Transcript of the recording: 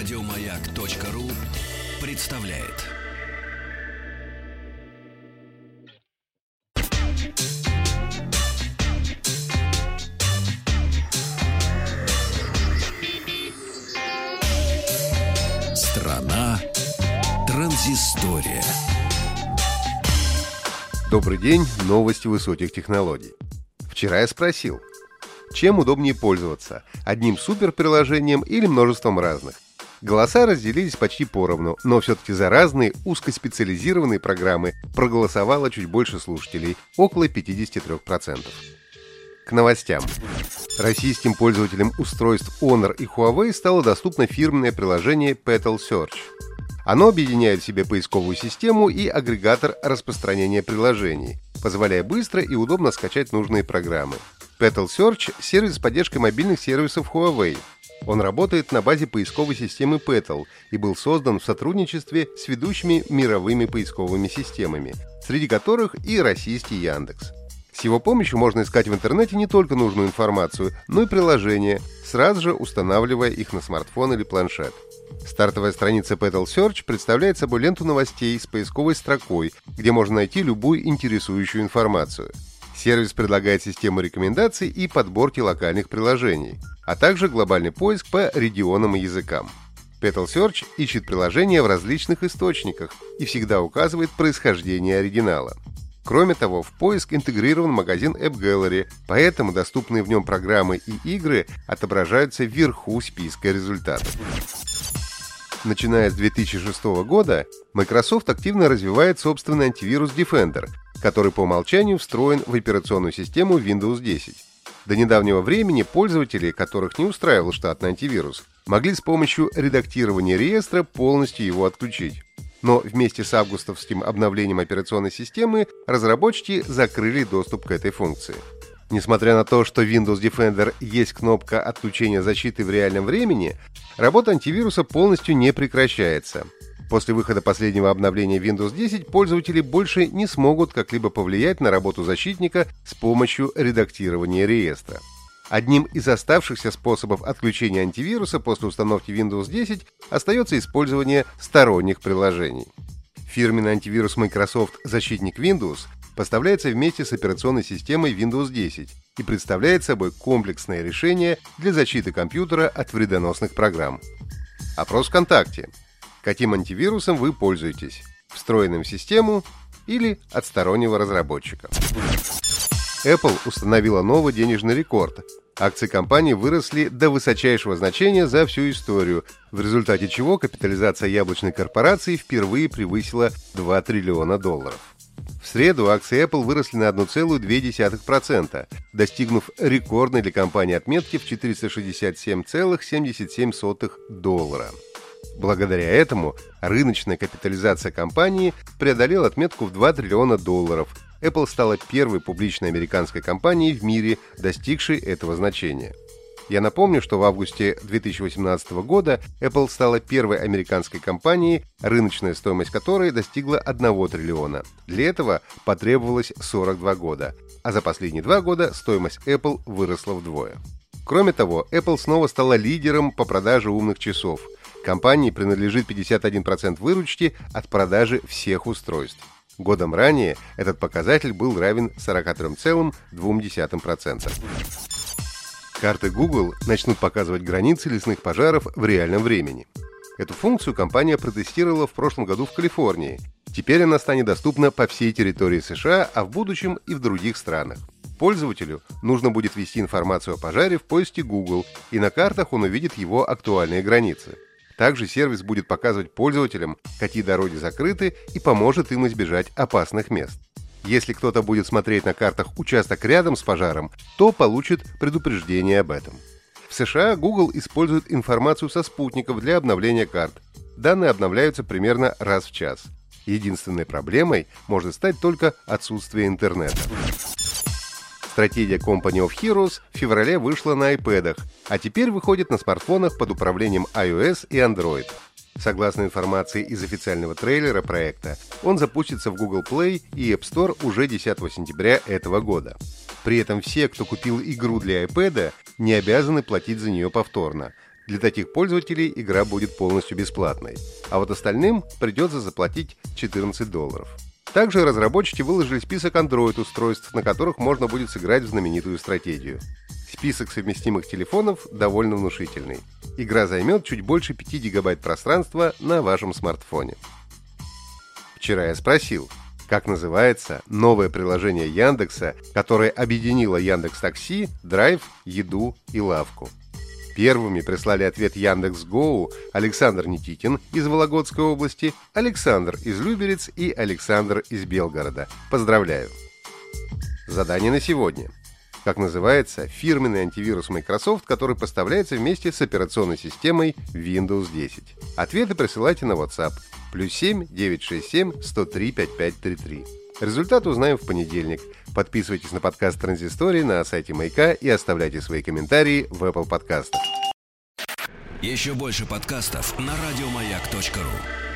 Радиомаяк.ру представляет. Страна транзистория. Добрый день, новости высоких технологий. Вчера я спросил, чем удобнее пользоваться, одним суперприложением или множеством разных? Голоса разделились почти поровну, но все-таки за разные узкоспециализированные программы проголосовало чуть больше слушателей, около 53%. К новостям. Российским пользователям устройств Honor и Huawei стало доступно фирменное приложение Petal Search. Оно объединяет в себе поисковую систему и агрегатор распространения приложений, позволяя быстро и удобно скачать нужные программы. Petal Search — сервис с поддержкой мобильных сервисов Huawei, он работает на базе поисковой системы Petal и был создан в сотрудничестве с ведущими мировыми поисковыми системами, среди которых и российский Яндекс. С его помощью можно искать в интернете не только нужную информацию, но и приложения, сразу же устанавливая их на смартфон или планшет. Стартовая страница Petal Search представляет собой ленту новостей с поисковой строкой, где можно найти любую интересующую информацию. Сервис предлагает систему рекомендаций и подборки локальных приложений а также глобальный поиск по регионам и языкам. Petal Search ищет приложения в различных источниках и всегда указывает происхождение оригинала. Кроме того, в поиск интегрирован магазин App Gallery, поэтому доступные в нем программы и игры отображаются вверху списка результатов. Начиная с 2006 года, Microsoft активно развивает собственный антивирус Defender, который по умолчанию встроен в операционную систему Windows 10. До недавнего времени пользователи, которых не устраивал штатный антивирус, могли с помощью редактирования реестра полностью его отключить. Но вместе с августовским обновлением операционной системы разработчики закрыли доступ к этой функции. Несмотря на то, что Windows Defender есть кнопка отключения защиты в реальном времени, работа антивируса полностью не прекращается – После выхода последнего обновления Windows 10 пользователи больше не смогут как-либо повлиять на работу защитника с помощью редактирования реестра. Одним из оставшихся способов отключения антивируса после установки Windows 10 остается использование сторонних приложений. Фирменный антивирус Microsoft «Защитник Windows» поставляется вместе с операционной системой Windows 10 и представляет собой комплексное решение для защиты компьютера от вредоносных программ. Опрос ВКонтакте каким антивирусом вы пользуетесь – встроенным в систему или от стороннего разработчика. Apple установила новый денежный рекорд. Акции компании выросли до высочайшего значения за всю историю, в результате чего капитализация яблочной корпорации впервые превысила 2 триллиона долларов. В среду акции Apple выросли на 1,2%, достигнув рекордной для компании отметки в 467,77 доллара. Благодаря этому рыночная капитализация компании преодолела отметку в 2 триллиона долларов. Apple стала первой публичной американской компанией в мире, достигшей этого значения. Я напомню, что в августе 2018 года Apple стала первой американской компанией, рыночная стоимость которой достигла 1 триллиона. Для этого потребовалось 42 года, а за последние два года стоимость Apple выросла вдвое. Кроме того, Apple снова стала лидером по продаже умных часов – Компании принадлежит 51% выручки от продажи всех устройств. Годом ранее этот показатель был равен 43,2%. Карты Google начнут показывать границы лесных пожаров в реальном времени. Эту функцию компания протестировала в прошлом году в Калифорнии. Теперь она станет доступна по всей территории США, а в будущем и в других странах. Пользователю нужно будет ввести информацию о пожаре в поиске Google, и на картах он увидит его актуальные границы. Также сервис будет показывать пользователям, какие дороги закрыты и поможет им избежать опасных мест. Если кто-то будет смотреть на картах участок рядом с пожаром, то получит предупреждение об этом. В США Google использует информацию со спутников для обновления карт. Данные обновляются примерно раз в час. Единственной проблемой может стать только отсутствие интернета. Стратегия Company of Heroes в феврале вышла на iPad, а теперь выходит на смартфонах под управлением iOS и Android. Согласно информации из официального трейлера проекта, он запустится в Google Play и App Store уже 10 сентября этого года. При этом все, кто купил игру для iPad, не обязаны платить за нее повторно. Для таких пользователей игра будет полностью бесплатной, а вот остальным придется заплатить 14 долларов. Также разработчики выложили список Android-устройств, на которых можно будет сыграть в знаменитую стратегию. Список совместимых телефонов довольно внушительный. Игра займет чуть больше 5 гигабайт пространства на вашем смартфоне. Вчера я спросил, как называется новое приложение Яндекса, которое объединило Яндекс Такси, Драйв, Еду и Лавку. Первыми прислали ответ Яндекс Гоу Александр Никитин из Вологодской области, Александр из Люберец и Александр из Белгорода. Поздравляю! Задание на сегодня. Как называется фирменный антивирус Microsoft, который поставляется вместе с операционной системой Windows 10? Ответы присылайте на WhatsApp плюс 7 967 103 5533. Результат узнаем в понедельник. Подписывайтесь на подкаст Транзистории на сайте Маяка и оставляйте свои комментарии в Apple подкастах. Еще больше подкастов на радиомаяк.ру.